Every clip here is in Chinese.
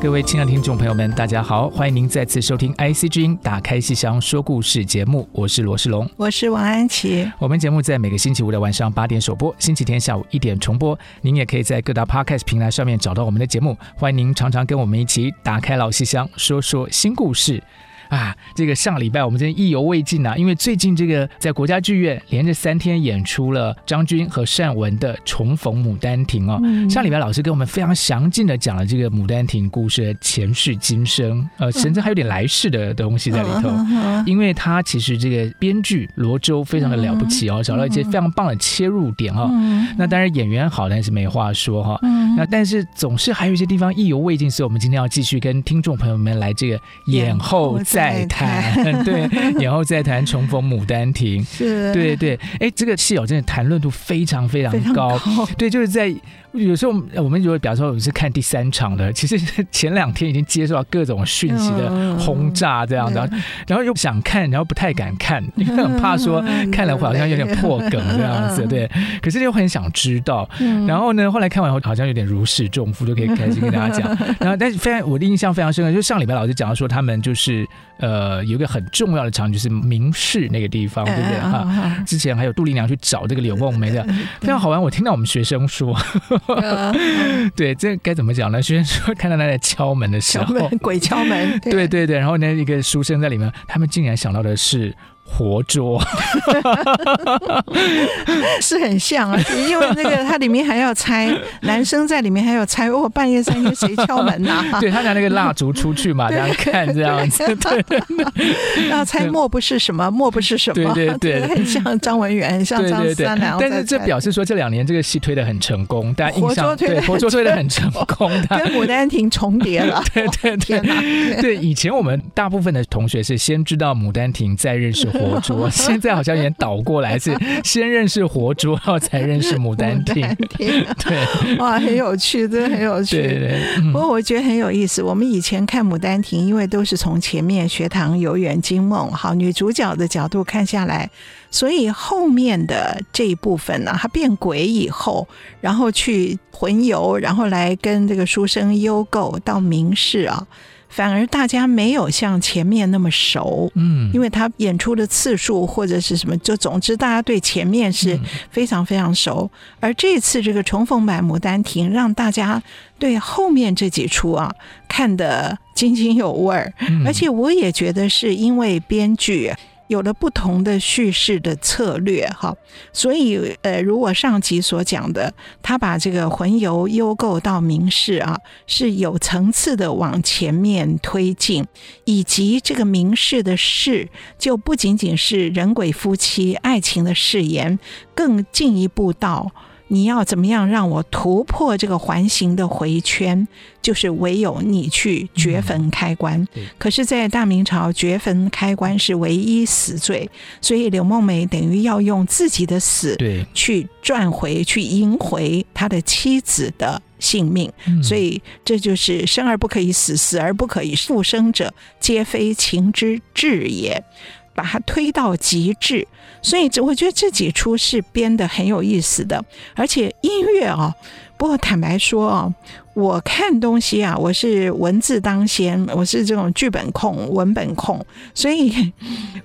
各位亲爱的听众朋友们，大家好，欢迎您再次收听 IC 之音打开戏箱说故事节目，我是罗世龙，我是王安琪。我们节目在每个星期五的晚上八点首播，星期天下午一点重播。您也可以在各大 Podcast 平台上面找到我们的节目，欢迎您常常跟我们一起打开老戏箱，说说新故事。啊，这个上礼拜我们真的意犹未尽啊！因为最近这个在国家剧院连着三天演出了张军和单文的《重逢牡丹亭》哦。嗯、上礼拜老师跟我们非常详尽的讲了这个牡丹亭故事的前世今生，呃，甚至还有点来世的东西在里头。嗯、因为他其实这个编剧罗周非常的了不起哦，找到一些非常棒的切入点哈、哦。嗯、那当然演员好，但是没话说哈。嗯、那但是总是还有一些地方意犹未尽，所以我们今天要继续跟听众朋友们来这个演后再。再谈。对，然后再谈重逢牡丹亭，是，对对，哎，这个戏哦，真的谈论度非常非常高，高。对，就是在。有时候我们如果比方说我们是看第三场的，其实前两天已经接受到各种讯息的轰炸这样的，然后又想看，然后不太敢看，因为很怕说 看了会好像有点破梗这样子，对。可是又很想知道，然后呢，后来看完后好像有点如释重负，就可以开心跟大家讲。然后但是非常我的印象非常深刻，就上礼拜老师讲到说他们就是呃有一个很重要的场景就是明室那个地方，对不对哈？之前还有杜丽娘去找这个柳梦梅的，非常好玩。我听到我们学生说。对，这该怎么讲呢？学生说看到他在敲门的时候，敲门鬼敲门，对，对对对，然后呢，一个书生在里面，他们竟然想到的是。活捉 是很像啊，因为那个他里面还要猜，男生在里面还要猜，哦，半夜三更谁敲门呐、啊？对他拿那个蜡烛出去嘛，这样看这样子，对，然后猜莫不是什么，莫不是什么，对对对，很像张文远，很像张三良。但是这表示说这两年这个戏推的很成功，大家印象对活捉推的很成功，跟牡丹亭重叠了。对对对，对以前我们大部分的同学是先知道牡丹亭，再认识。活 捉，现在好像有点倒过来，是 先认识活捉，然后才认识牡丹亭。对，哇，很有趣，真的很有趣。对对。不过我觉得很有意思。我们以前看牡丹亭，因为都是从前面学堂游园惊梦，好，女主角的角度看下来，所以后面的这一部分呢，她变鬼以后，然后去魂游，然后来跟这个书生幽构到明室啊。反而大家没有像前面那么熟，嗯，因为他演出的次数或者是什么，就总之大家对前面是非常非常熟，嗯、而这次这个重逢版《牡丹亭》让大家对后面这几出啊看得津津有味儿，嗯、而且我也觉得是因为编剧。有了不同的叙事的策略，哈，所以呃，如我上集所讲的，他把这个魂游幽构到明室啊，是有层次的往前面推进，以及这个明室的世，就不仅仅是人鬼夫妻爱情的誓言，更进一步到。你要怎么样让我突破这个环形的回圈？就是唯有你去掘坟开棺。嗯、可是，在大明朝，掘坟开棺是唯一死罪，所以柳梦梅等于要用自己的死去赚回去赢回他的妻子的性命。嗯、所以，这就是生而不可以死，死而不可以复生者，皆非情之至也。把它推到极致，所以这我觉得这几出是编的很有意思的，而且音乐啊。不过坦白说啊，我看东西啊，我是文字当先，我是这种剧本控、文本控，所以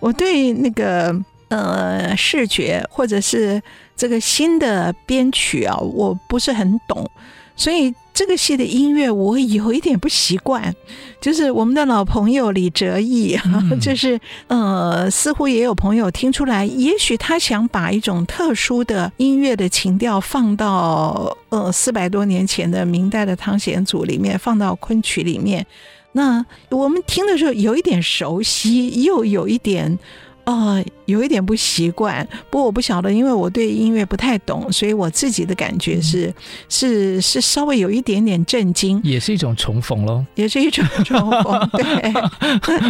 我对那个呃视觉或者是这个新的编曲啊，我不是很懂，所以这个戏的音乐我有一点不习惯，就是我们的老朋友李哲毅，嗯、就是呃，似乎也有朋友听出来，也许他想把一种特殊的音乐的情调放到呃四百多年前的明代的汤显祖里面，放到昆曲里面。那我们听的时候有一点熟悉，又有一点。啊、呃，有一点不习惯，不过我不晓得，因为我对音乐不太懂，所以我自己的感觉是，嗯、是是稍微有一点点震惊，也是一种重逢喽，也是一种重逢，对。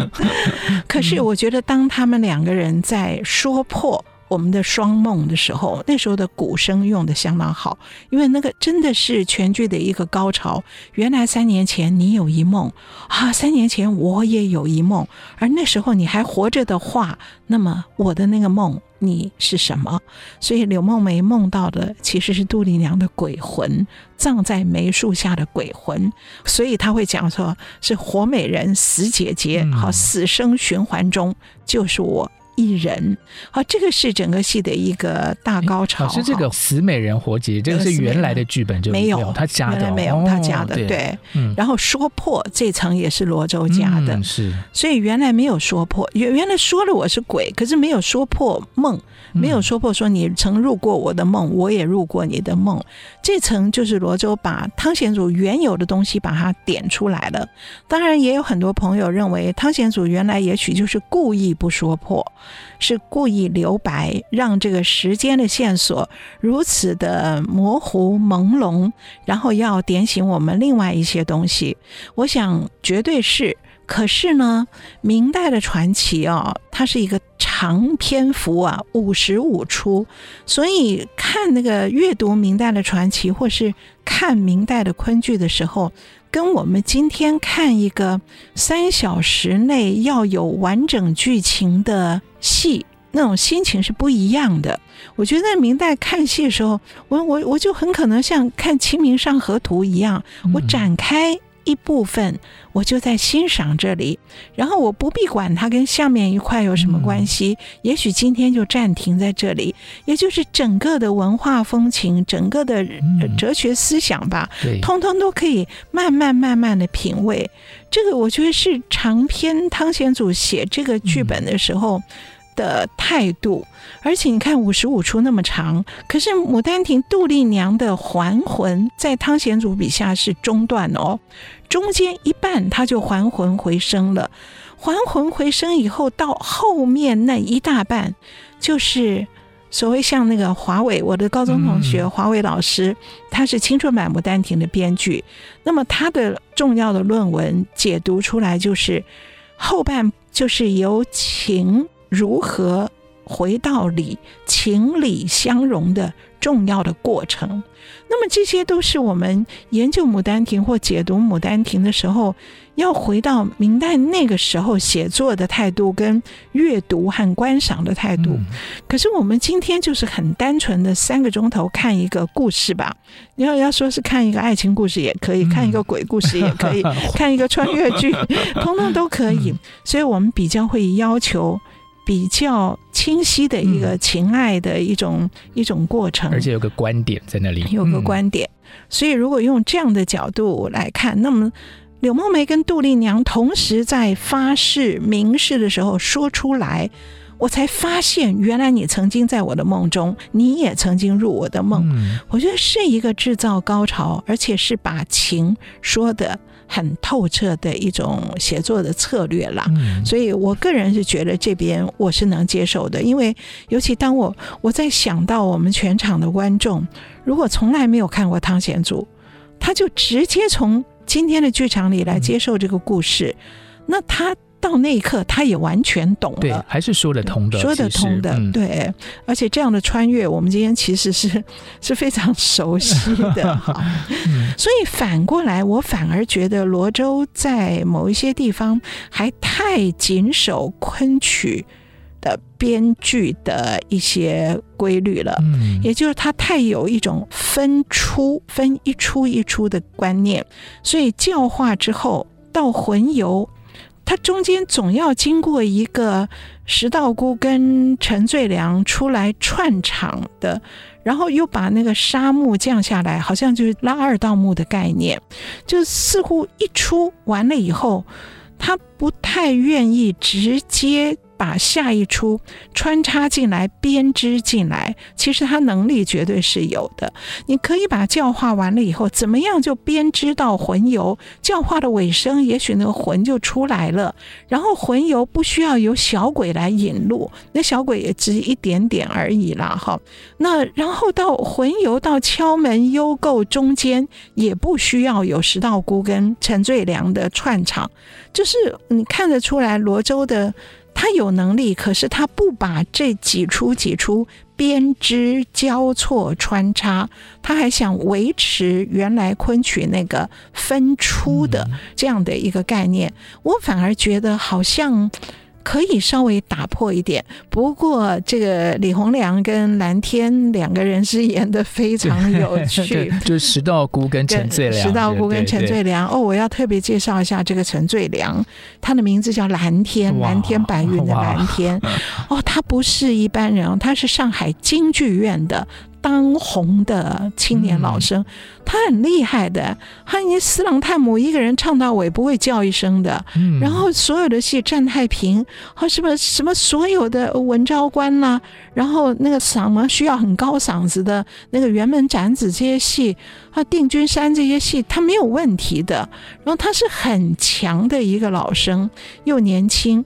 可是我觉得，当他们两个人在说破。我们的双梦的时候，那时候的鼓声用的相当好，因为那个真的是全剧的一个高潮。原来三年前你有一梦啊，三年前我也有一梦，而那时候你还活着的话，那么我的那个梦你是什么？所以柳梦梅梦到的其实是杜丽娘的鬼魂，葬在梅树下的鬼魂，所以他会讲说是活美人、死姐姐，好，死生循环中就是我。一人，好，这个是整个戏的一个大高潮。老师，这个死美人活结，这个是原来的剧本就没有他加的，没有他加的，对。然后说破这层也是罗周加的，是。所以原来没有说破，原原来说了我是鬼，可是没有说破梦，没有说破说你曾入过我的梦，我也入过你的梦。这层就是罗周把汤显祖原有的东西把它点出来了。当然，也有很多朋友认为汤显祖原来也许就是故意不说破。是故意留白，让这个时间的线索如此的模糊朦胧，然后要点醒我们另外一些东西。我想绝对是。可是呢，明代的传奇啊，它是一个长篇幅啊，五十五出，所以看那个阅读明代的传奇，或是看明代的昆剧的时候。跟我们今天看一个三小时内要有完整剧情的戏，那种心情是不一样的。我觉得在明代看戏的时候，我我我就很可能像看《清明上河图》一样，我展开。一部分我就在欣赏这里，然后我不必管它跟下面一块有什么关系，嗯、也许今天就暂停在这里，也就是整个的文化风情、整个的哲学思想吧，嗯、通通都可以慢慢慢慢的品味。这个我觉得是长篇汤显祖写这个剧本的时候。嗯的态度，而且你看五十五出那么长，可是《牡丹亭》杜丽娘的还魂在汤显祖笔下是中断哦，中间一半他就还魂回生了，还魂回生以后到后面那一大半，就是所谓像那个华伟，我的高中同学华伟老师，他是青春版《牡丹亭》的编剧，那么他的重要的论文解读出来就是后半就是由情。如何回到理，情理相融的重要的过程？那么这些都是我们研究《牡丹亭》或解读《牡丹亭》的时候，要回到明代那个时候写作的态度跟阅读和观赏的态度。嗯、可是我们今天就是很单纯的三个钟头看一个故事吧。你要要说是看一个爱情故事也可以，嗯、看一个鬼故事也可以，看一个穿越剧，通通都可以。所以我们比较会要求。比较清晰的一个情爱的一种、嗯、一种过程，而且有个观点在那里，有个观点。嗯、所以如果用这样的角度来看，那么柳梦梅跟杜丽娘同时在发誓明示的时候说出来，我才发现原来你曾经在我的梦中，你也曾经入我的梦。嗯、我觉得是一个制造高潮，而且是把情说的。很透彻的一种写作的策略啦，嗯、所以我个人是觉得这边我是能接受的，因为尤其当我我在想到我们全场的观众，如果从来没有看过汤显祖，他就直接从今天的剧场里来接受这个故事，嗯、那他。到那一刻，他也完全懂了，对，还是说得通的，说得通的，嗯、对。而且这样的穿越，我们今天其实是 是非常熟悉的，哈。所以反过来，我反而觉得罗州在某一些地方还太谨守昆曲的编剧的一些规律了，嗯，也就是他太有一种分出分一出一出的观念，所以教化之后到魂游。他中间总要经过一个石道姑跟陈最良出来串场的然后又把那个沙幕降下来，好像就是拉二道幕的概念，就似乎一出完了以后，他不太愿意直接。把下一出穿插进来，编织进来，其实他能力绝对是有的。你可以把教化完了以后，怎么样就编织到魂游？教化的尾声，也许那个魂就出来了。然后魂游不需要由小鬼来引路，那小鬼也只一点点而已啦。哈，那然后到魂游到敲门幽构中间，也不需要有石道姑跟陈最良的串场，就是你看得出来罗州的。他有能力，可是他不把这几出几出编织交错穿插，他还想维持原来昆曲那个分出的这样的一个概念，我反而觉得好像。可以稍微打破一点，不过这个李洪良跟蓝天两个人是演的非常有趣，就是石道姑跟陈最良。石道姑跟陈最良哦，我要特别介绍一下这个陈最良，他的名字叫蓝天，蓝天白云的蓝天。哦，他不是一般人，他是上海京剧院的。当红的青年老生，嗯、他很厉害的。他你四郎探母一个人唱到尾不会叫一声的。嗯、然后所有的戏，战太平，和什么什么所有的文昭关啦、啊，然后那个嗓门需要很高嗓子的那个辕门斩子这些戏，啊定军山这些戏，他没有问题的。然后他是很强的一个老生，又年轻。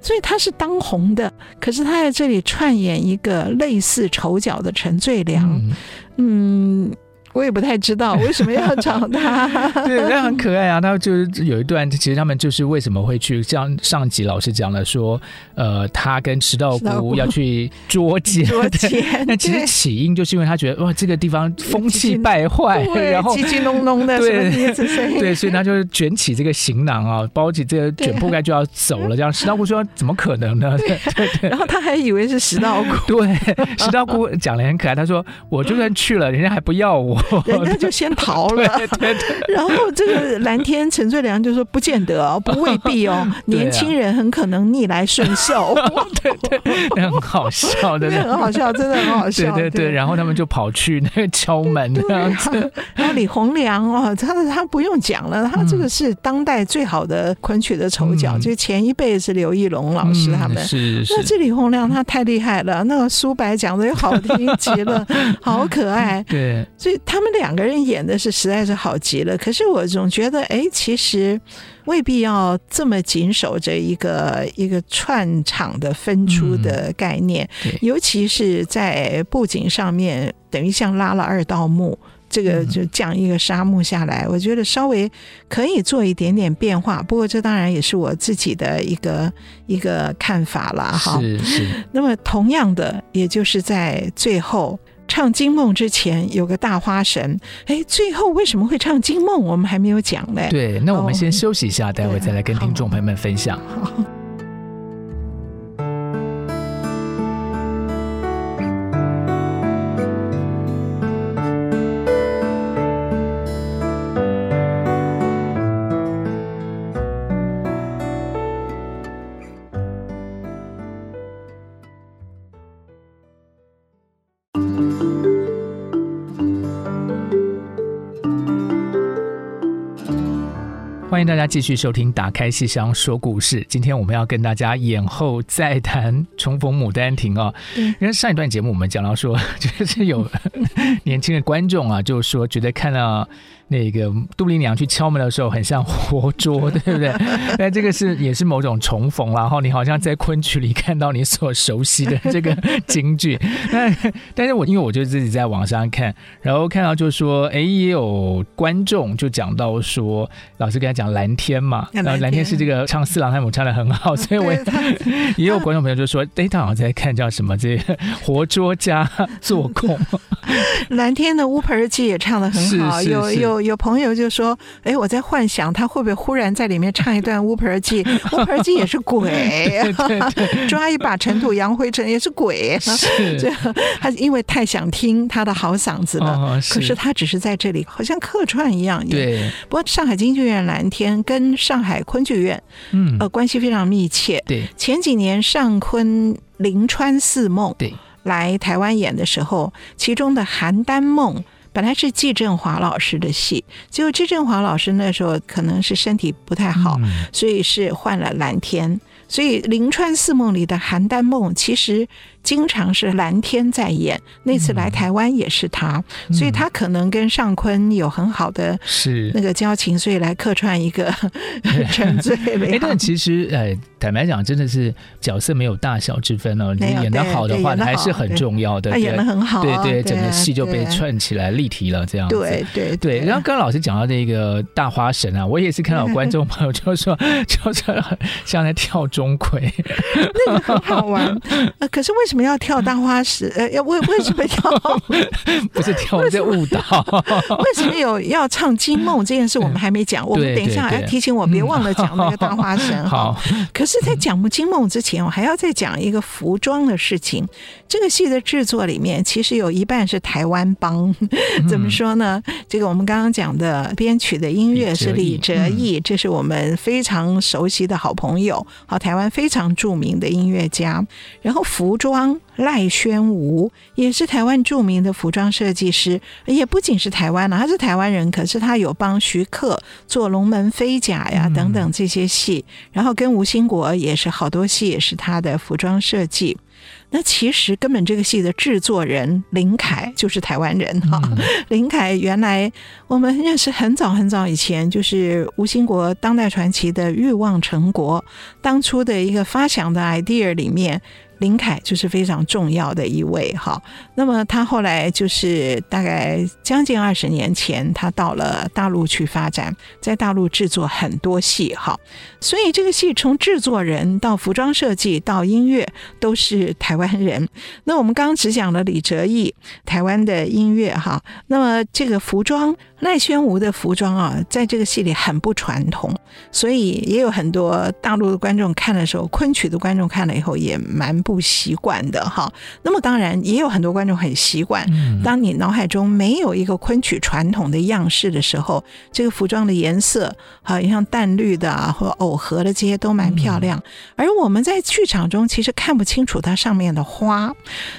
所以他是当红的，可是他在这里串演一个类似丑角的陈最良，嗯。嗯我也不太知道为什么要找他，对，他很可爱啊。他就是有一段，其实他们就是为什么会去，像上集老师讲了说，呃，他跟石道姑要去捉 奸，捉奸。那其实起因就是因为他觉得哇，这个地方风气败坏，然后叽叽隆隆的，对对，所以他就卷起这个行囊啊，包起这个卷铺盖就要走了。这样石道姑说怎么可能呢？对对。然后他还以为是石道姑，对，石道姑讲的很可爱。他说我就算去了，人家还不要我。人家就先逃了，对对对，然后这个蓝天陈最良就说：“不见得哦，不未必哦，年轻人很可能逆来顺受。”对对，很好笑的，很好笑，真的很好笑。对对对，然后他们就跑去那个敲门这样子。然后李洪良哦，他他不用讲了，他这个是当代最好的昆曲的丑角，就前一辈是刘义龙老师他们。是是。那这李洪良他太厉害了，那个苏白讲的又好听极了，好可爱。对，所以他。们两个人演的是实在是好极了，可是我总觉得，哎，其实未必要这么紧守着一个一个串场的分出的概念，嗯、尤其是在布景上面，等于像拉了二道幕，这个就降一个纱幕下来，嗯、我觉得稍微可以做一点点变化。不过这当然也是我自己的一个一个看法了，哈。是是。那么同样的，也就是在最后。唱惊梦之前有个大花神，哎，最后为什么会唱惊梦？我们还没有讲嘞。对，那我们先休息一下，哦、待会再来跟听众朋友们分享。欢迎大家继续收听《打开戏箱说故事》。今天我们要跟大家演后再谈重逢《牡丹亭》啊。因为上一段节目我们讲到说，就是有 年轻的观众啊，就是说觉得看到。那个杜丽娘去敲门的时候，很像活捉，对不对？但这个是也是某种重逢，然后你好像在昆曲里看到你所熟悉的这个京剧。那但是我因为我就自己在网上看，然后看到就说，哎，也有观众就讲到说，老师跟他讲蓝天嘛，然后蓝天是这个唱四郎探母唱的很好，所以我 也，也有观众朋友就说，哎，他好像在看叫什么这个活捉加做空。蓝天的乌盆记也唱的很好，有有。有朋友就说：“哎，我在幻想他会不会忽然在里面唱一段乌盆记？乌盆记也是鬼，抓一把尘土扬灰尘也是鬼。是这，他因为太想听他的好嗓子了，哦、是可是他只是在这里好像客串一样。对，不过上海京剧院蓝天跟上海昆剧院，嗯，呃，关系非常密切。对，前几年上昆临川四梦，对。”来台湾演的时候，其中的《邯郸梦》本来是季振华老师的戏，结果季振华老师那时候可能是身体不太好，嗯、所以是换了蓝天。所以《灵川四梦》里的邯郸梦其实。经常是蓝天在演，那次来台湾也是他，嗯、所以他可能跟尚坤有很好的是那个交情，所以来客串一个 沉醉。哎，但其实呃，坦白讲，真的是角色没有大小之分哦。你演得好的话，还是很重要的。他演得很好，对对，整个戏就被串起来立体了，这样子。对对对。然后刚刚老师讲到那个大花神啊，我也是看到观众朋友就说，就是像在跳钟馗，那个很好玩。可是为什么要跳大花石？呃，要为为什么跳？不是跳在误导？为什么有要唱《惊梦》这件事？我们 还没讲。我们等一下要提醒我，别忘了讲那个大花神。好。可是，在讲《惊梦》之前，我还要再讲一个服装的事情。这个戏的制作里面，其实有一半是台湾帮。怎么说呢？这个我们刚刚讲的编曲的音乐是李哲毅，这是我们非常熟悉的好朋友，好，台湾非常著名的音乐家。然后服装。赖宣吴也是台湾著名的服装设计师，也不仅是台湾了，他是台湾人，可是他有帮徐克做《龙门飞甲》呀等等这些戏，然后跟吴兴国也是好多戏也是他的服装设计。那其实根本这个戏的制作人林凯就是台湾人哈，林凯原来我们认识很早很早以前，就是吴兴国当代传奇的《欲望成国》当初的一个发想的 idea 里面。林凯就是非常重要的一位哈，那么他后来就是大概将近二十年前，他到了大陆去发展，在大陆制作很多戏哈，所以这个戏从制作人到服装设计到音乐都是台湾人。那我们刚刚只讲了李哲毅，台湾的音乐哈，那么这个服装。赖宣吴的服装啊，在这个戏里很不传统，所以也有很多大陆的观众看的时候，昆曲的观众看了以后也蛮不习惯的哈。那么当然也有很多观众很习惯。当你脑海中没有一个昆曲传统的样式的时候，这个服装的颜色好像淡绿的啊，或藕荷的这些都蛮漂亮。而我们在剧场中其实看不清楚它上面的花。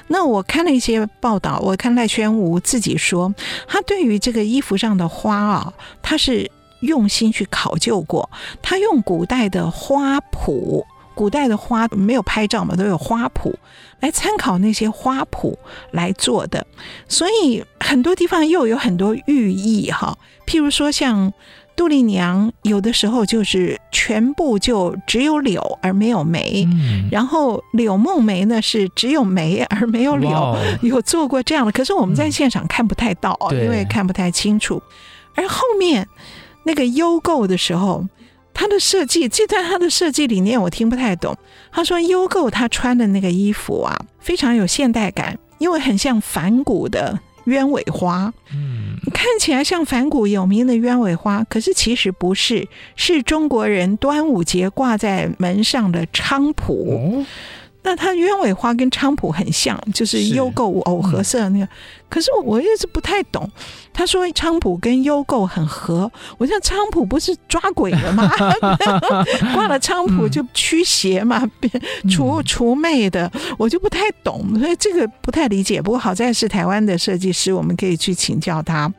那我看了一些报道，我看赖宣吴自己说，他对于这个衣服上。样的花啊，他是用心去考究过，他用古代的花圃，古代的花没有拍照嘛，都有花圃来参考那些花圃来做的，所以很多地方又有很多寓意哈。譬如说像杜丽娘，有的时候就是全部就只有柳而没有梅，嗯、然后柳梦梅呢是只有梅而没有柳，有做过这样的，可是我们在现场看不太到，嗯、因为看不太清楚。而后面那个优购的时候，他的设计这段他的设计理念我听不太懂。他说优购他穿的那个衣服啊，非常有现代感，因为很像反古的。鸢尾花，嗯，看起来像反古有名的鸢尾花，可是其实不是，是中国人端午节挂在门上的菖蒲。哦。那它鸢尾花跟菖蒲很像，就是幽构藕荷色那个。嗯、可是我一直不太懂。他说菖蒲跟优购很合，我想菖蒲不是抓鬼的吗？挂了菖蒲就驱邪嘛，除除魅的，我就不太懂，所以这个不太理解。不过好在是台湾的设计师，我们可以去请教他。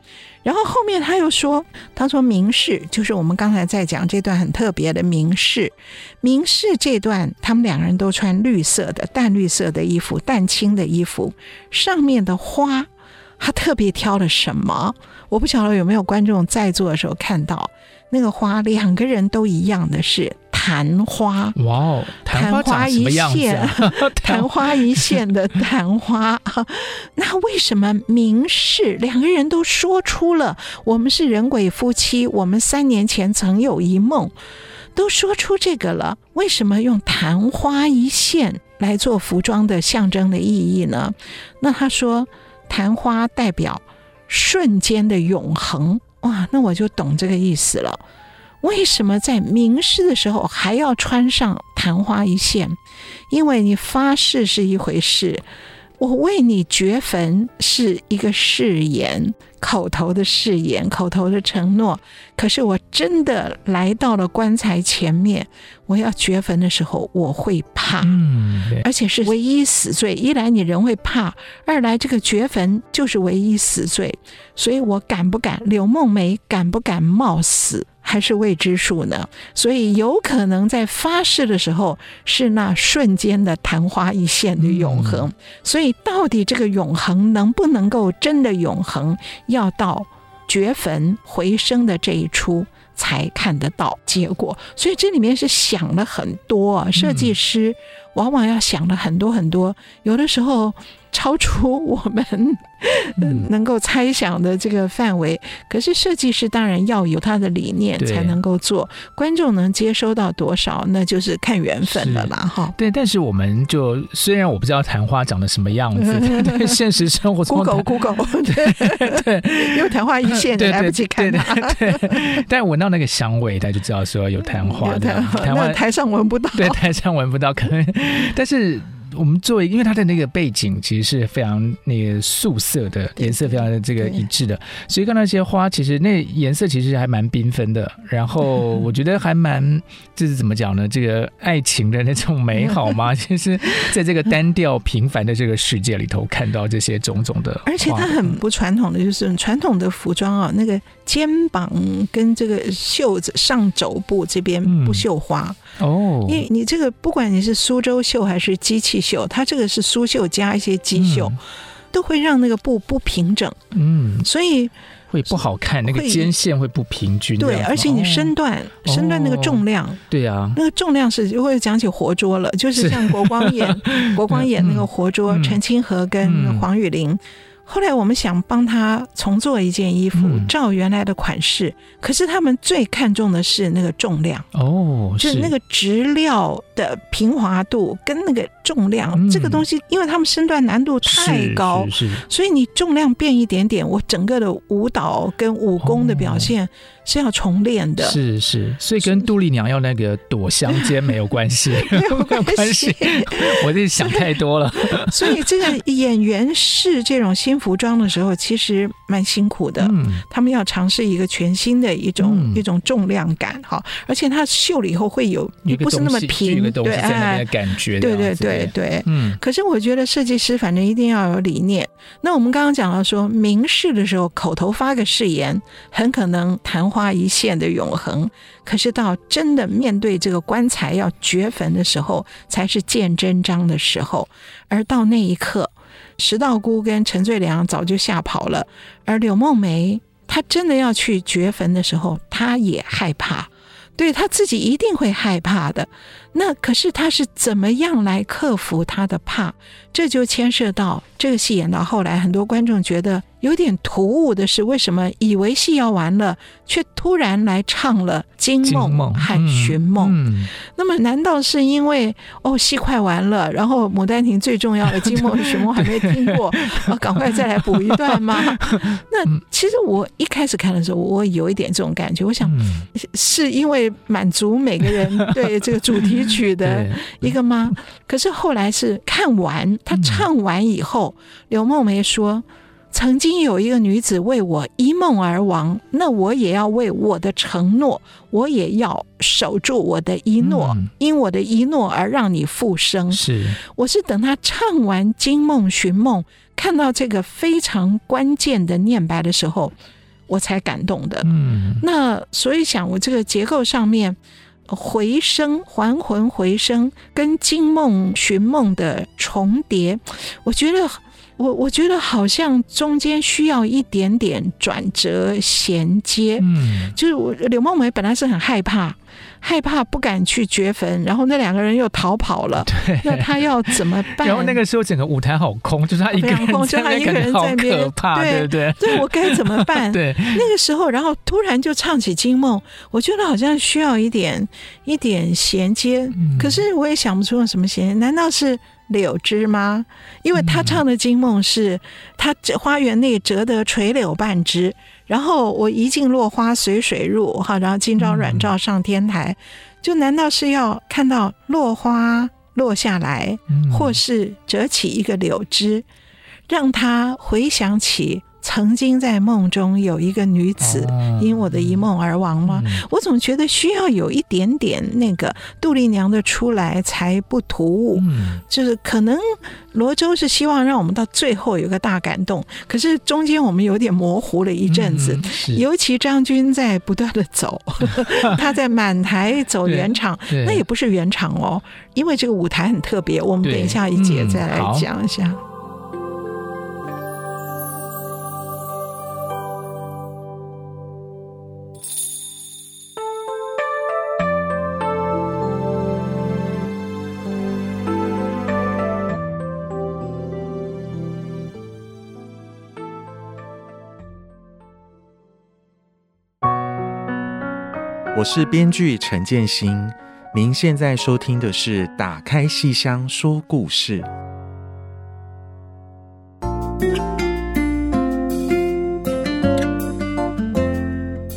然后后面他又说：“他说明示就是我们刚才在讲这段很特别的明示，明示这段他们两个人都穿绿色的淡绿色的衣服，淡青的衣服，上面的花他特别挑了什么？我不晓得有没有观众在座的时候看到那个花，两个人都一样的是。”昙花，哇哦，昙花一现，昙花一现的昙花。那为什么明示两个人都说出了我们是人鬼夫妻，我们三年前曾有一梦，都说出这个了？为什么用昙花一现来做服装的象征的意义呢？那他说，昙花代表瞬间的永恒。哇，那我就懂这个意思了。为什么在明示的时候还要穿上昙花一现？因为你发誓是一回事，我为你掘坟是一个誓言，口头的誓言，口头的承诺。可是我真的来到了棺材前面，我要掘坟的时候，我会怕，嗯，而且是唯一死罪。一来你人会怕，二来这个掘坟就是唯一死罪，所以我敢不敢？柳梦梅敢不敢冒死？还是未知数呢，所以有可能在发誓的时候是那瞬间的昙花一现的永恒，所以到底这个永恒能不能够真的永恒，要到掘坟回生的这一出才看得到结果。所以这里面是想了很多啊，设计师往往要想了很多很多，有的时候。超出我们能够猜想的这个范围，可是设计师当然要有他的理念才能够做，观众能接收到多少，那就是看缘分了啦。哈。对，但是我们就虽然我不知道昙花长得什么样子，对现实生活中，Google Google，对 对，因为昙花一现，来不及看它。对，但闻到那个香味，他就知道说有昙花的。昙花台上闻不到，对，台上闻不到，可能，但是。我们作为，因为它的那个背景其实是非常那个素色的颜色，非常的这个一致的，所以看到那些花，其实那颜色其实还蛮缤纷的。然后 我觉得还蛮，就是怎么讲呢？这个爱情的那种美好嘛，其实在这个单调平凡的这个世界里头，看到这些种种的。而且它很不传统的，就是传统的服装啊，那个肩膀跟这个袖子上肘部这边不绣花。哦，因为你这个不管你是苏州绣还是机器绣，它这个是苏绣加一些机绣，嗯、都会让那个布不平整，嗯，所以会不好看，那个肩线会不平均。对，而且你身段、哦、身段那个重量，哦、对啊，那个重量是如果讲起活捉了，就是像国光演 国光演那个活捉，陈清河跟黄雨玲。后来我们想帮他重做一件衣服，嗯、照原来的款式，可是他们最看重的是那个重量。哦，是就是。那个质料的平滑度跟那个重量，嗯、这个东西，因为他们身段难度太高，所以你重量变一点点，我整个的舞蹈跟武功的表现。哦是要重练的，是是，所以跟杜丽娘要那个躲香间没有关系，没有关系。我这想太多了。所以这个演员试这种新服装的时候，其实蛮辛苦的。嗯，他们要尝试一个全新的一种、嗯、一种重量感哈，而且他绣了以后会有，不是那么平，对，哎，感觉，对对对对，嗯。可是我觉得设计师反正一定要有理念。那我们刚刚讲到说，明示的时候口头发个誓言，很可能谈。花一现的永恒，可是到真的面对这个棺材要掘坟的时候，才是见真章的时候。而到那一刻，石道姑跟陈最良早就吓跑了，而柳梦梅她真的要去掘坟的时候，她也害怕，对她自己一定会害怕的。那可是她是怎么样来克服她的怕？这就牵涉到这个戏演到后来，很多观众觉得。有点突兀的是，为什么以为戏要完了，却突然来唱了《惊梦》和《寻梦》？嗯，那么难道是因为哦戏快完了，然后《牡丹亭》最重要的《惊梦》和《寻梦》还没听过，我 赶快再来补一段吗？那其实我一开始看的时候，我有一点这种感觉，我想是因为满足每个人对这个主题曲的 一个吗？可是后来是看完他唱完以后，刘梦梅说。曾经有一个女子为我一梦而亡，那我也要为我的承诺，我也要守住我的一诺，嗯、因我的一诺而让你复生。是，我是等他唱完《惊梦寻梦》，看到这个非常关键的念白的时候，我才感动的。嗯，那所以想我这个结构上面回声、还魂回声跟《惊梦寻梦》的重叠，我觉得。我我觉得好像中间需要一点点转折衔接，嗯，就是我柳梦梅本来是很害怕，害怕不敢去掘坟，然后那两个人又逃跑了，对，那他要怎么办？然后那个时候整个舞台好空，就是他 一个人在那边，就他一个人在那边，可怕，对不对？对，我该怎么办？对，那个时候，然后突然就唱起《惊梦》，我觉得好像需要一点一点衔接，嗯，可是我也想不出有什么衔接，难道是？柳枝吗？因为他唱的《惊梦》是他花园内折得垂柳半枝，然后我一径落花随水入，哈，然后今朝软照上天台，就难道是要看到落花落下来，嗯、或是折起一个柳枝，让他回想起。曾经在梦中有一个女子因我的一梦而亡吗？我总觉得需要有一点点那个杜丽娘的出来才不突兀。嗯、就是可能罗周是希望让我们到最后有个大感动，可是中间我们有点模糊了一阵子。嗯、尤其张军在不断的走，他在满台走圆场，那也不是圆场哦，因为这个舞台很特别。我们等一下一节再来讲一下。我是编剧陈建新，您现在收听的是《打开戏箱说故事》。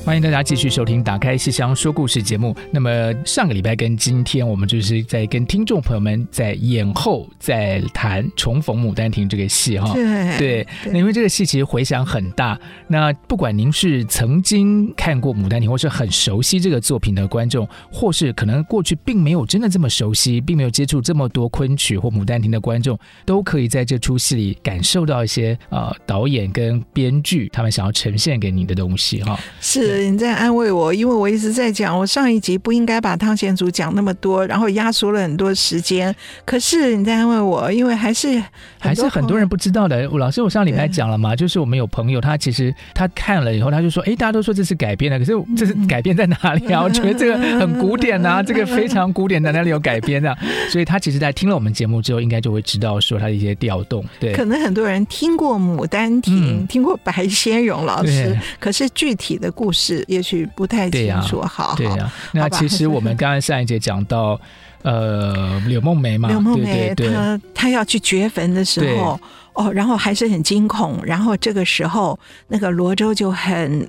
欢迎大家继续收听《打开戏箱说故事》节目。那么上个礼拜跟今天，我们就是在跟听众朋友们在演后在谈《重逢牡丹亭》这个戏哈。对对，那因为这个戏其实回响很大。那不管您是曾经看过《牡丹亭》，或是很熟悉这个作品的观众，或是可能过去并没有真的这么熟悉，并没有接触这么多昆曲或《牡丹亭》的观众，都可以在这出戏里感受到一些呃导演跟编剧他们想要呈现给你的东西哈。是。你在安慰我，因为我一直在讲，我上一集不应该把汤显祖讲那么多，然后压缩了很多时间。可是你在安慰我，因为还是还是很多人不知道的。老师，我上礼拜讲了嘛，就是我们有朋友，他其实他看了以后，他就说：“哎，大家都说这是改编的，可是这是改编在哪里啊？我觉得这个很古典啊，这个非常古典的，哪里有改编啊？”所以他其实，在听了我们节目之后，应该就会知道说他的一些调动。对，可能很多人听过《牡丹亭》，嗯、听过白先勇老师，可是具体的故事。是，也许不太清楚。好，对呀。那其实我们刚才上一节讲到，呃，柳梦梅嘛，柳梦梅，她她要去掘坟的时候，哦，然后还是很惊恐。然后这个时候，那个罗州就很。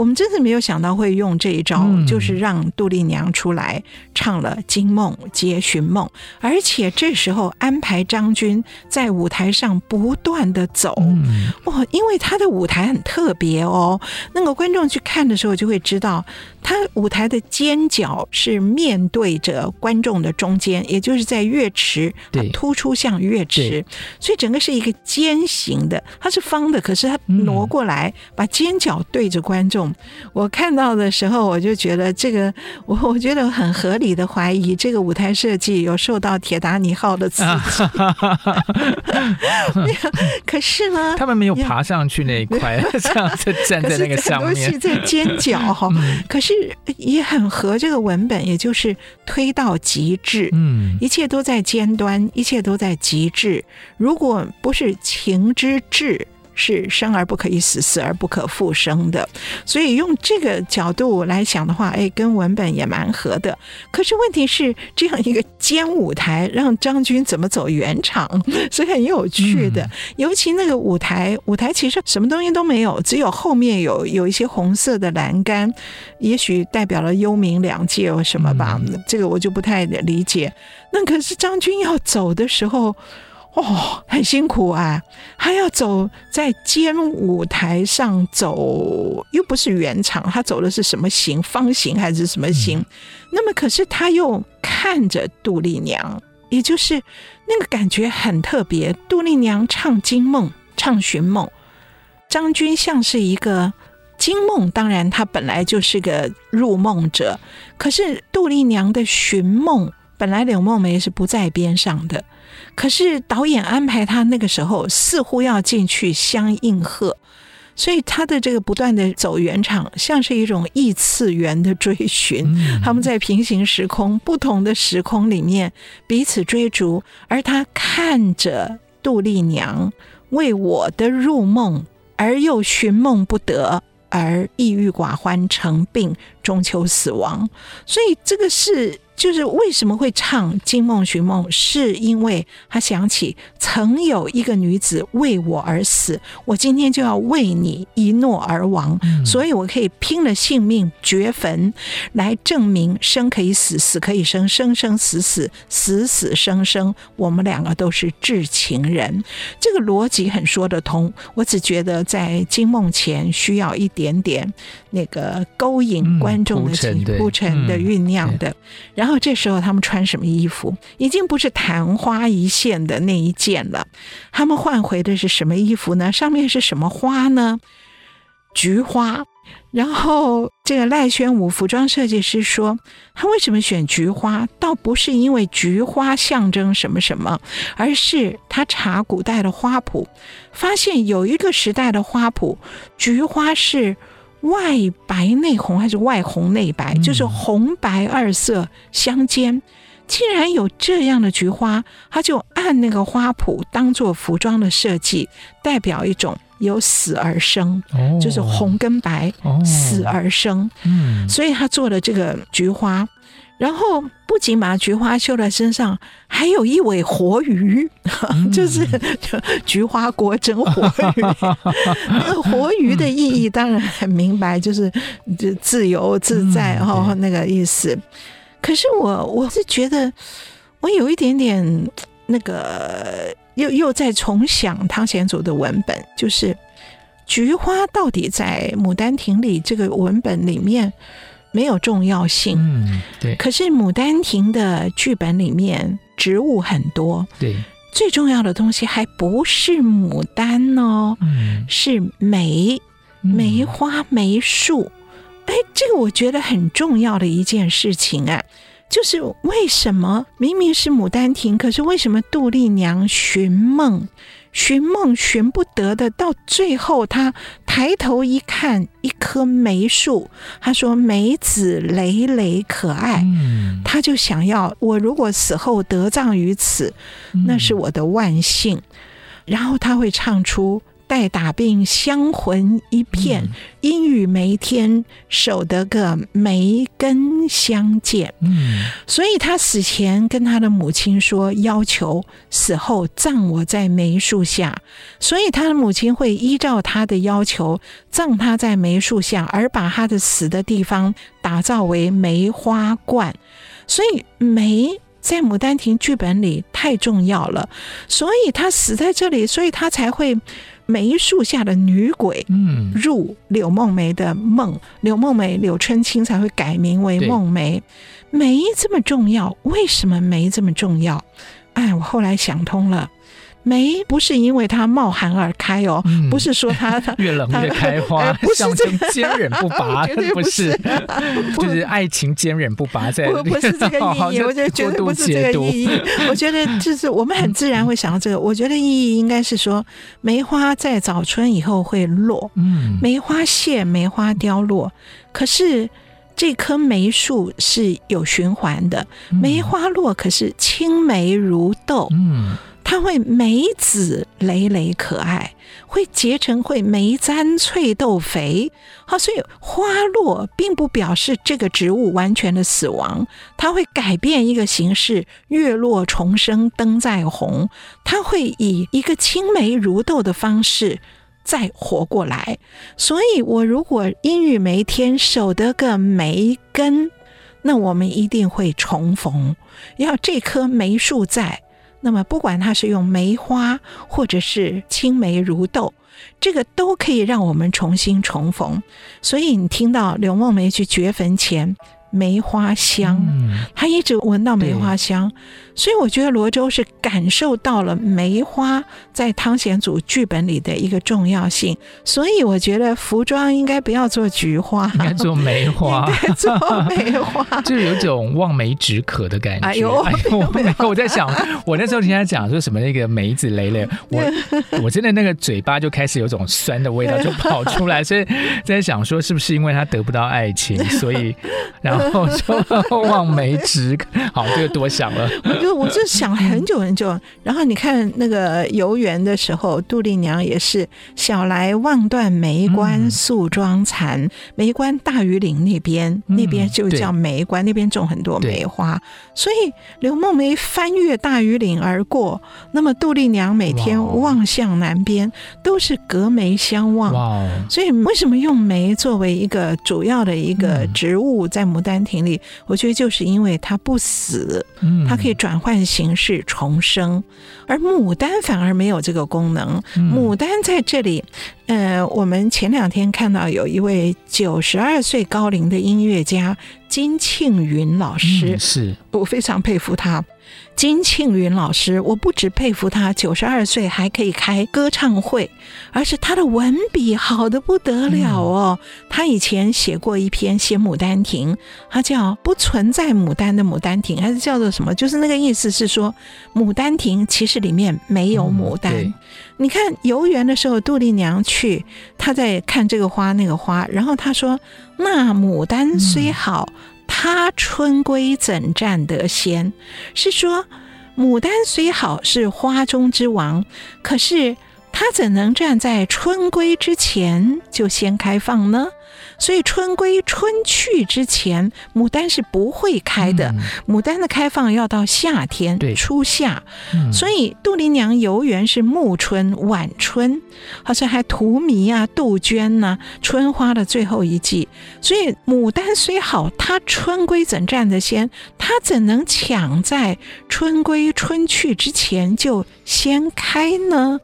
我们真的没有想到会用这一招，嗯、就是让杜丽娘出来唱了《惊梦接寻梦》，而且这时候安排张军在舞台上不断的走，哇！因为他的舞台很特别哦，那个观众去看的时候就会知道，他舞台的尖角是面对着观众的中间，也就是在乐池，它突出向乐池，所以整个是一个尖形的，它是方的，可是它挪过来，嗯、把尖角对着观众。我看到的时候，我就觉得这个，我我觉得很合理的怀疑，这个舞台设计有受到铁达尼号的刺激。可是呢，他们没有爬上去那一块，这样子站在那个上面。很多在尖角哈，可是也很合这个文本，也就是推到极致。嗯，一切都在尖端，一切都在极致。如果不是情之至。是生而不可以死，死而不可复生的，所以用这个角度来想的话，哎，跟文本也蛮合的。可是问题是，这样一个尖舞台，让张军怎么走圆场？所以很有趣的。嗯、尤其那个舞台，舞台其实什么东西都没有，只有后面有有一些红色的栏杆，也许代表了幽冥两界或什么吧。嗯、这个我就不太理解。那可是张军要走的时候。哦，很辛苦啊！他要走在尖舞台上走，又不是圆场，他走的是什么形？方形还是什么形？嗯、那么，可是他又看着杜丽娘，也就是那个感觉很特别。杜丽娘唱惊梦，唱寻梦，张军像是一个惊梦，当然他本来就是个入梦者，可是杜丽娘的寻梦，本来柳梦梅是不在边上的。可是导演安排他那个时候似乎要进去相应和，所以他的这个不断的走圆场，像是一种异次元的追寻。嗯、他们在平行时空、不同的时空里面彼此追逐，而他看着杜丽娘为我的入梦而又寻梦不得，而抑郁寡欢成病，终究死亡。所以这个是。就是为什么会唱《惊梦寻梦》，是因为他想起曾有一个女子为我而死，我今天就要为你一诺而亡，嗯、所以我可以拼了性命掘坟，来证明生可以死，死可以生，生生死死，死死生生，我们两个都是至情人。这个逻辑很说得通，我只觉得在惊梦前需要一点点那个勾引观众的情铺陈的酝酿的，然后。然后这时候他们穿什么衣服？已经不是昙花一现的那一件了。他们换回的是什么衣服呢？上面是什么花呢？菊花。然后这个赖宣武服装设计师说，他为什么选菊花？倒不是因为菊花象征什么什么，而是他查古代的花谱，发现有一个时代的花谱，菊花是。外白内红还是外红内白？嗯、就是红白二色相间。竟然有这样的菊花，他就按那个花圃当做服装的设计，代表一种由死而生，哦、就是红跟白，哦、死而生。嗯，所以他做的这个菊花。然后不仅把菊花绣在身上，还有一尾活鱼，嗯、就是 菊花国珍活鱼。那个活鱼的意义当然很明白，就是就自由自在哈、嗯、那个意思。可是我我是觉得，我有一点点那个又又在重想汤显祖的文本，就是菊花到底在《牡丹亭》里这个文本里面。没有重要性，嗯，对。可是《牡丹亭》的剧本里面植物很多，对。最重要的东西还不是牡丹哦，嗯，是梅、梅花、梅树。哎，这个我觉得很重要的一件事情啊，就是为什么明明是《牡丹亭》，可是为什么杜丽娘寻梦？寻梦寻不得的，到最后他抬头一看，一棵梅树，他说梅子累累可爱，嗯、他就想要我如果死后得葬于此，那是我的万幸，嗯、然后他会唱出。待打病香魂一片，阴雨梅天守得个梅根相见。嗯，所以他死前跟他的母亲说，要求死后葬我在梅树下。所以他的母亲会依照他的要求葬他在梅树下，而把他的死的地方打造为梅花观。所以梅在《牡丹亭》剧本里太重要了，所以他死在这里，所以他才会。梅树下的女鬼，嗯，入柳梦梅的梦，嗯、柳梦梅柳春青才会改名为梦梅。梅这么重要，为什么梅这么重要？哎，我后来想通了。梅不是因为它冒寒而开哦，不是说它 越冷越开花，象征坚忍不拔，绝对不是，就是爱情坚忍不拔，在不不是这个意义，我觉得绝对不是这个意义。我觉得就是我们很自然会想到这个，我觉得意义应该是说，梅花在早春以后会落，嗯，梅花谢，梅花凋落，可是这棵梅树是有循环的，梅花落可是青梅如豆，嗯。它会梅子累累可爱，会结成会梅簪翠豆肥。好，所以花落并不表示这个植物完全的死亡，它会改变一个形式，月落重生，灯再红。它会以一个青梅如豆的方式再活过来。所以，我如果阴雨梅天守得个梅根，那我们一定会重逢。要这棵梅树在。那么，不管它是用梅花，或者是青梅如豆，这个都可以让我们重新重逢。所以，你听到柳梦梅去掘坟前。梅花香，他一直闻到梅花香，所以我觉得罗周是感受到了梅花在汤显祖剧本里的一个重要性，所以我觉得服装应该不要做菊花，应该做梅花，做梅花，就有种望梅止渴的感觉。哎呦，哎呦 我我在想，我那时候听他讲说什么那个梅子累累，我我真的那个嘴巴就开始有种酸的味道就跑出来，所以在想说是不是因为他得不到爱情，所以然后。望梅止渴，好，这个多想了。我就我就想很久很久。然后你看那个游园的时候，杜丽娘也是“小来望断梅关宿妆残”，嗯、梅关大庾岭那边，那边就叫梅关，嗯、那边种很多梅花。所以刘梦梅翻越大庾岭而过，那么杜丽娘每天望向南边，都是隔梅相望。哇！所以为什么用梅作为一个主要的一个植物在牡丹亭里？我觉得就是因为它不死，它可以转换形式重生，而牡丹反而没有这个功能。牡丹在这里，呃，我们前两天看到有一位九十二岁高龄的音乐家金庆云老师，是我非常佩服他。金庆云老师，我不只佩服他九十二岁还可以开歌唱会，而是他的文笔好的不得了哦。他以前写过一篇写《牡丹亭》，他叫《不存在牡丹的牡丹亭》，还是叫做什么？就是那个意思是说，《牡丹亭》其实里面没有牡丹。嗯、你看游园的时候，杜丽娘去，她在看这个花那个花，然后她说：“那牡丹虽好。嗯”他春归怎占得先？是说牡丹虽好是花中之王，可是它怎能站在春归之前就先开放呢？所以春归春去之前，牡丹是不会开的。牡丹的开放要到夏天，对，初夏。所以杜丽娘游园是暮春、晚春，好像还荼蘼啊、杜鹃呐，春花的最后一季。所以牡丹虽好，它春归怎占得先？它怎能抢在春归春去之前就先开呢？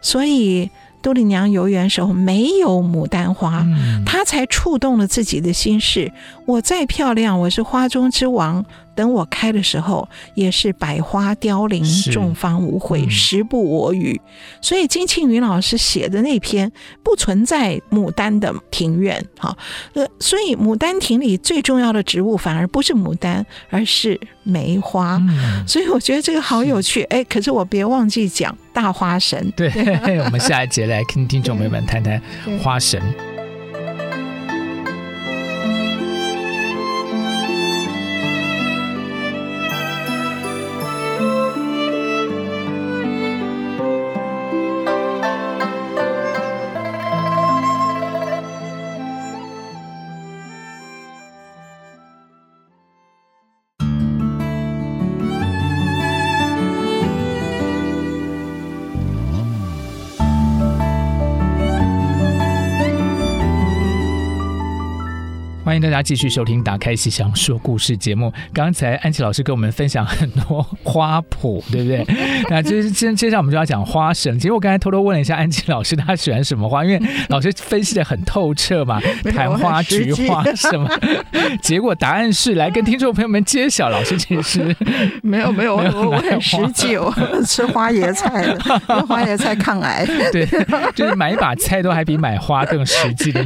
所以。杜丽娘游园时候没有牡丹花，她才触动了自己的心事。我再漂亮，我是花中之王。等我开的时候，也是百花凋零，众芳无悔，嗯、时不我与。所以金庆云老师写的那篇不存在牡丹的庭院，哈，呃，所以牡丹亭里最重要的植物反而不是牡丹，而是梅花。嗯、所以我觉得这个好有趣，哎，可是我别忘记讲大花神。对，我们下一节来跟听众朋友们谈谈花神。迎大家继续收听《打开戏想说故事》节目。刚才安琪老师跟我们分享很多花圃，对不对？那接接接下来我们就要讲花神。其实我刚才偷偷问了一下安琪老师，他喜欢什么花？因为老师分析的很透彻嘛，昙花、菊花什么。结果答案是来跟听众朋友们揭晓。老师其实没有没有，我我很实际，我吃花椰菜花椰菜抗癌。对，就是买一把菜都还比买花更实际的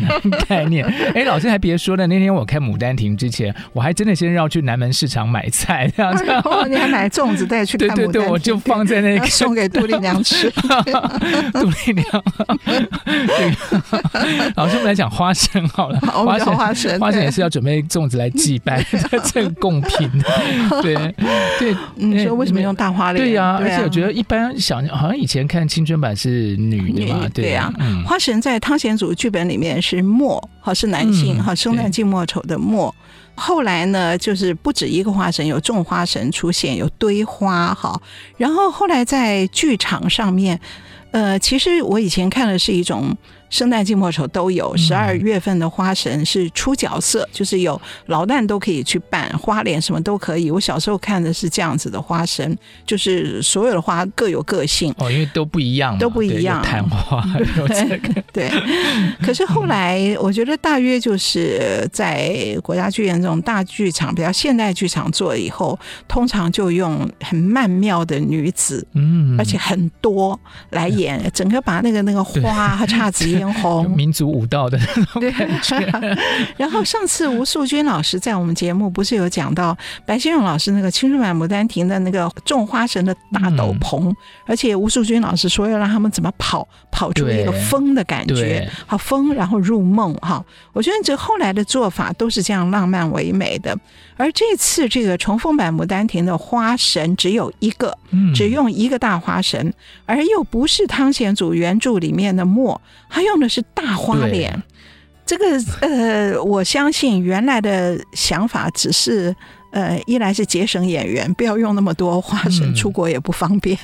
概念。哎，老师还别说呢。那天我开牡丹亭之前，我还真的先绕去南门市场买菜，这样子。哦，你还买粽子带去看？对对对，我就放在那个 送给杜丽娘吃。杜丽娘，老师，我们来讲花神好了。花神，花神，花神也是要准备粽子来祭拜这个贡品。对对，你说为什么用大花脸？对呀，而且我觉得一般想，好像以前看青春版是女的嘛，对呀。花神在汤显祖剧本里面是墨，好是男性，好生旦净末莫愁的莫，后来呢，就是不止一个花神，有种花神出现，有堆花哈。然后后来在剧场上面，呃，其实我以前看的是一种。生旦净末丑都有，十二月份的花神是出角色，嗯、就是有老旦都可以去扮花脸，什么都可以。我小时候看的是这样子的花神，就是所有的花各有个性哦，因为都不一样，都不一样。昙花，对。可是后来，我觉得大约就是在国家剧院这种大剧场，比较现代剧场做了以后，通常就用很曼妙的女子，嗯，而且很多来演，整个把那个那个花和姹 红，民族舞蹈的那种感觉。然后上次吴素君老师在我们节目不是有讲到白先勇老师那个青春版牡丹亭的那个种花神的大斗篷，嗯、而且吴素君老师说要让他们怎么跑，跑出一个风的感觉，好风，然后入梦哈。我觉得这后来的做法都是这样浪漫唯美的。而这次这个重逢版牡丹亭的花神只有一个，只用一个大花神，而又不是汤显祖原著里面的墨，他用的是大花脸。这个呃，我相信原来的想法只是呃，一来是节省演员，不要用那么多花神，出国也不方便；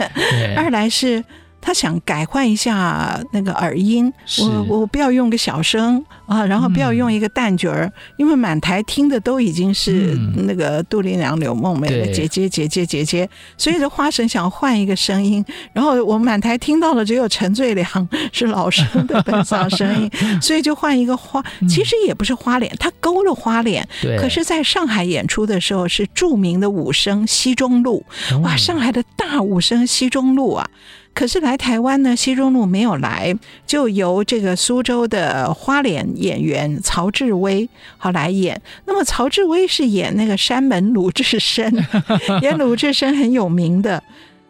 二来是。他想改换一下那个耳音，我我不要用个小声啊，然后不要用一个旦角儿，嗯、因为满台听的都已经是那个杜丽娘、柳梦梅的姐姐姐姐姐姐，所以这花神想换一个声音，然后我满台听到了只有陈最良是老生的本嗓声音，所以就换一个花，其实也不是花脸，他勾了花脸，可是在上海演出的时候是著名的武生西中路，哇，上海的大武生西中路啊。可是来台湾呢，西中路没有来，就由这个苏州的花脸演员曹志威好来演。那么曹志威是演那个山门鲁智深，演鲁智深很有名的。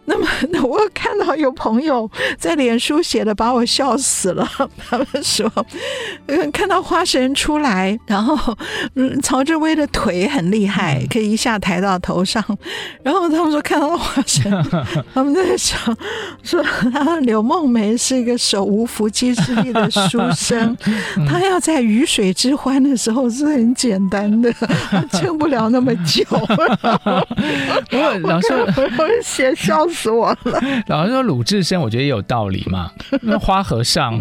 那么，那我看到有朋友在脸书写的，把我笑死了。他们说，嗯，看到花神出来，然后，嗯，曹志威的腿很厉害，可以一下抬到头上。然后他们说看到花神，他们在想说，柳梦梅是一个手无缚鸡之力的书生，他要在鱼水之欢的时候是很简单的，撑不了那么久。我老师，我写笑死。我了！老实说，鲁智深我觉得也有道理嘛。那花和尚，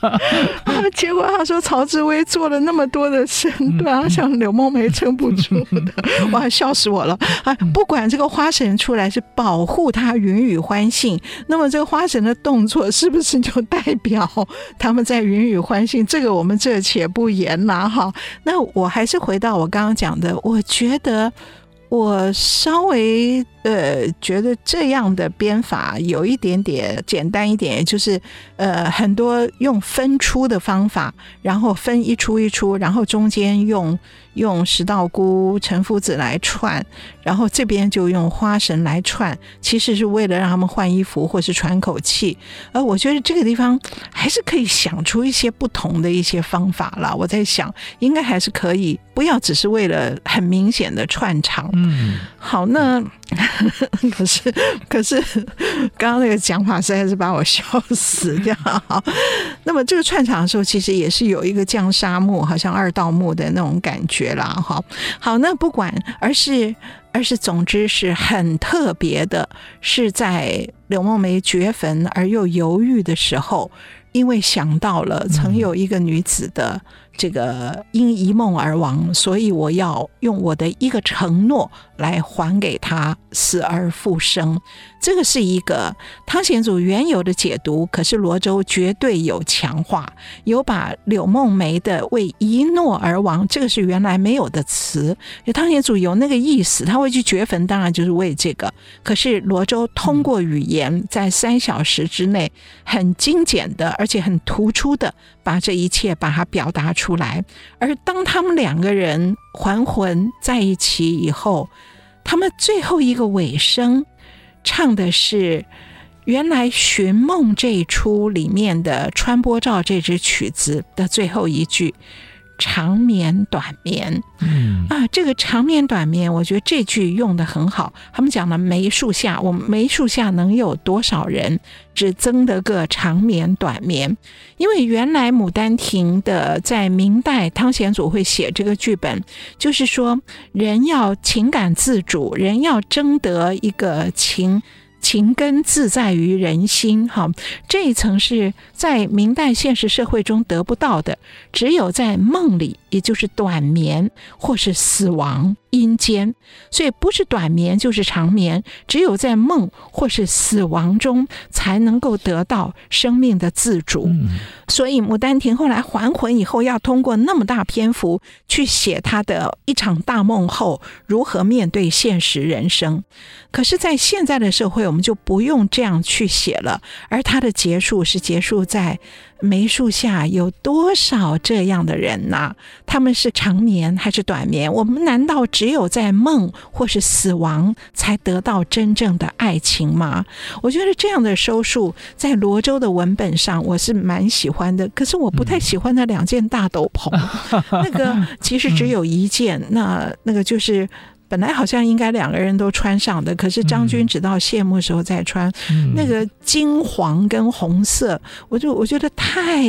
结果他说曹志威做了那么多的身段，像柳梦梅撑不住的，哇，笑死我了！啊，不管这个花神出来是保护他云雨欢信，那么这个花神的动作是不是就代表他们在云雨欢信？这个我们这且不言了哈。那我还是回到我刚刚讲的，我觉得。我稍微呃觉得这样的编法有一点点简单一点，就是呃很多用分出的方法，然后分一出一出，然后中间用。用石道菇、陈夫子来串，然后这边就用花神来串，其实是为了让他们换衣服或是喘口气。而我觉得这个地方还是可以想出一些不同的一些方法了。我在想，应该还是可以，不要只是为了很明显的串场。嗯，好，那 可是可是刚刚那个讲法实在是把我笑死掉。那么这个串场的时候，其实也是有一个降沙幕，好像二道木的那种感觉。学了，哈。好，那不管，而是而是，总之是很特别的，是在柳梦梅掘坟而又犹豫的时候，因为想到了曾有一个女子的。这个因一梦而亡，所以我要用我的一个承诺来还给她死而复生。这个是一个汤显祖原有的解读，可是罗周绝对有强化，有把柳梦梅的为一诺而亡，这个是原来没有的词。汤显祖有那个意思，他会去掘坟，当然就是为这个。可是罗周通过语言，在三小时之内，很精简的，而且很突出的，把这一切把它表达出。来，而当他们两个人还魂在一起以后，他们最后一个尾声唱的是原来《寻梦》这一出里面的《穿播照》这支曲子的最后一句。长眠短眠，嗯啊，这个长眠短眠，我觉得这句用得很好。他们讲了梅树下，我们梅树下能有多少人？只争得个长眠短眠。因为原来《牡丹亭》的在明代汤显祖会写这个剧本，就是说人要情感自主，人要争得一个情。情根自在于人心，哈，这一层是在明代现实社会中得不到的，只有在梦里，也就是短眠或是死亡。阴间，所以不是短眠就是长眠，只有在梦或是死亡中才能够得到生命的自主。嗯、所以《牡丹亭》后来还魂以后，要通过那么大篇幅去写他的一场大梦后如何面对现实人生。可是，在现在的社会，我们就不用这样去写了。而它的结束是结束在梅树下，有多少这样的人呐、啊？他们是长眠还是短眠？我们难道只有在梦或是死亡才得到真正的爱情吗？我觉得这样的收束在罗州的文本上，我是蛮喜欢的。可是我不太喜欢那两件大斗篷，那个其实只有一件，那那个就是。本来好像应该两个人都穿上的，可是张军直到谢幕时候再穿，嗯、那个金黄跟红色，我就我觉得太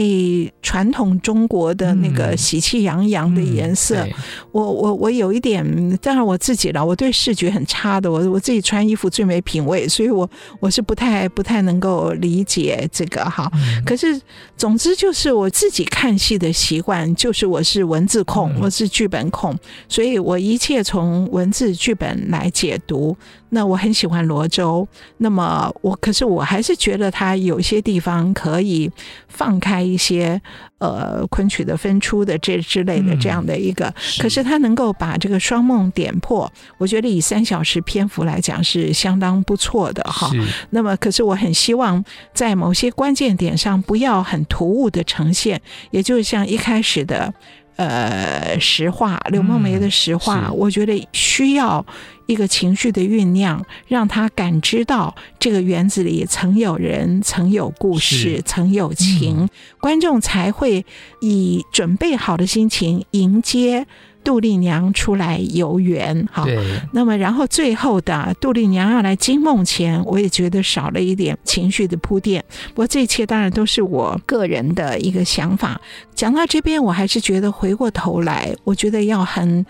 传统中国的那个喜气洋洋的颜色，嗯嗯、我我我有一点，当然我自己了，我对视觉很差的，我我自己穿衣服最没品味，所以我我是不太不太能够理解这个哈。嗯、可是总之就是我自己看戏的习惯，就是我是文字控，嗯、我是剧本控，所以我一切从文。文字剧本来解读，那我很喜欢罗周。那么我可是我还是觉得他有些地方可以放开一些，呃，昆曲的分出的这之类的这样的一个。可是他能够把这个双梦点破，我觉得以三小时篇幅来讲是相当不错的哈。那么可是我很希望在某些关键点上不要很突兀的呈现，也就是像一开始的。呃，实话，柳梦梅的实话，嗯、我觉得需要一个情绪的酝酿，让他感知到这个园子里曾有人，曾有故事，曾有情，嗯、观众才会以准备好的心情迎接。杜丽娘出来游园，好，那么然后最后的杜丽娘要来惊梦前，我也觉得少了一点情绪的铺垫。不过这一切当然都是我个人的一个想法。讲到这边，我还是觉得回过头来，我觉得要很。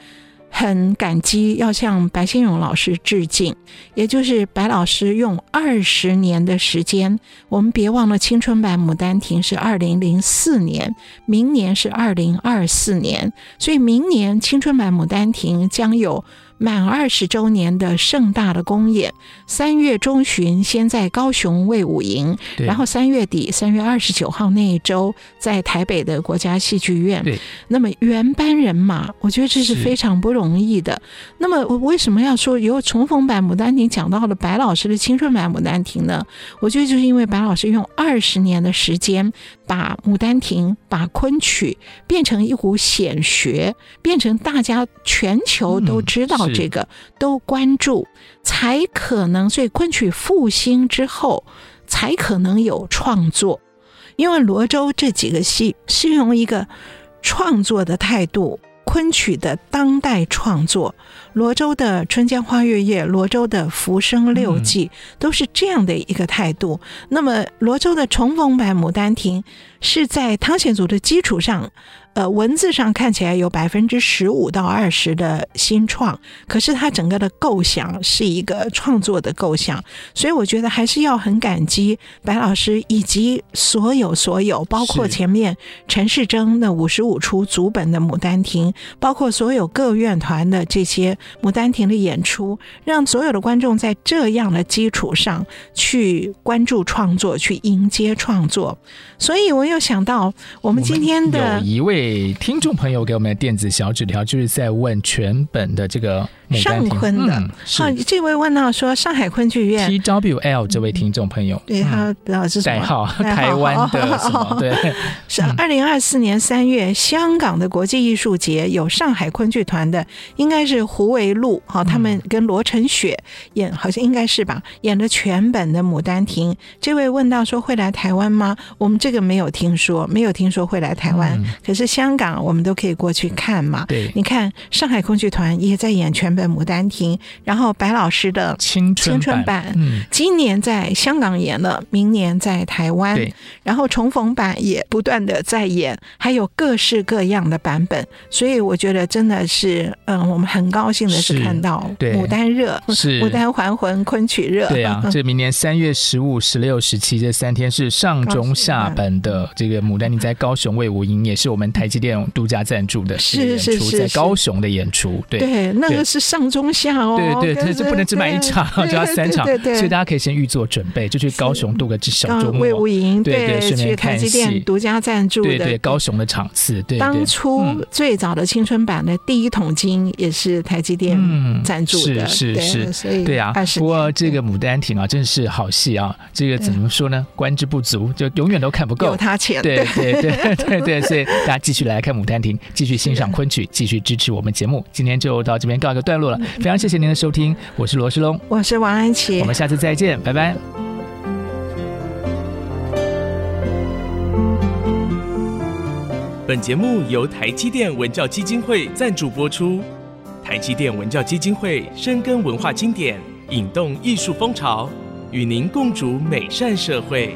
很感激，要向白先勇老师致敬。也就是白老师用二十年的时间，我们别忘了青春版《牡丹亭》是二零零四年，明年是二零二四年，所以明年青春版《牡丹亭》将有。满二十周年的盛大的公演，三月中旬先在高雄卫武营，然后三月底三月二十九号那一周在台北的国家戏剧院。对，那么原班人马，我觉得这是非常不容易的。那么我为什么要说由重逢版《牡丹亭》讲到了白老师的青春版《牡丹亭》呢？我觉得就是因为白老师用二十年的时间，把《牡丹亭》把昆曲变成一股显学，变成大家全球都知道、嗯。这个都关注，才可能。所以昆曲复兴之后，才可能有创作。因为罗州这几个戏是用一个创作的态度，昆曲的当代创作，罗州的《春江花月夜》，罗州的《浮生六记》，都是这样的一个态度。嗯、那么罗州的重逢版《牡丹亭》是在汤显祖的基础上。呃，文字上看起来有百分之十五到二十的新创，可是它整个的构想是一个创作的构想，所以我觉得还是要很感激白老师以及所有所有，包括前面陈世珍的五十五出组本的《牡丹亭》，包括所有各院团的这些《牡丹亭》的演出，让所有的观众在这样的基础上去关注创作，去迎接创作。所以我又想到我们今天的有一位。给听众朋友给我们的电子小纸条，就是在问全本的这个上昆的。好、嗯啊，这位问到说上海昆剧院 T W L 这位听众朋友，对他不知道是什么代号，台湾的什么？对，是二零二四年三月，香港的国际艺术节有上海昆剧团的，应该是胡维路，好，他们跟罗成雪演，好像应该是吧，演的全本的《牡丹亭》。这位问到说会来台湾吗？我们这个没有听说，没有听说会来台湾，嗯、可是。香港我们都可以过去看嘛。对，你看上海昆剧团也在演全本《牡丹亭》，然后白老师的青春版，嗯，今年在香港演了，明年在台湾，对，然后重逢版也不断的在演，还有各式各样的版本，所以我觉得真的是，嗯，我们很高兴的是看到牡丹热，是。牡丹还魂昆曲热，对啊，这明年三月十五、十六、十七这三天是上中下本的这个《牡丹亭》在高雄魏武营，也是我们台。台积电独家赞助的是是是在高雄的演出，对。对，那个是上中下哦，对对，这不能只买一场，就要三场，所以大家可以先预做准备，就去高雄度个小周末，魏无营，对对，顺便看戏，独家赞助的，对对，高雄的场次，对，当初最早的青春版的第一桶金也是台积电赞助的，是是是，对啊，不过这个《牡丹亭》啊，真是好戏啊，这个怎么说呢？观之不足，就永远都看不够，有他钱，对对。对对对，所以大家继续来看《牡丹亭》，继续欣赏昆曲，继续支持我们节目。今天就到这边告一个段落了，非常谢谢您的收听，我是罗世龙，我是王安琪，我们下次再见，拜拜。本节目由台积电文教基金会赞助播出，台积电文教基金会深耕文化经典，引动艺术风潮，与您共筑美善社会。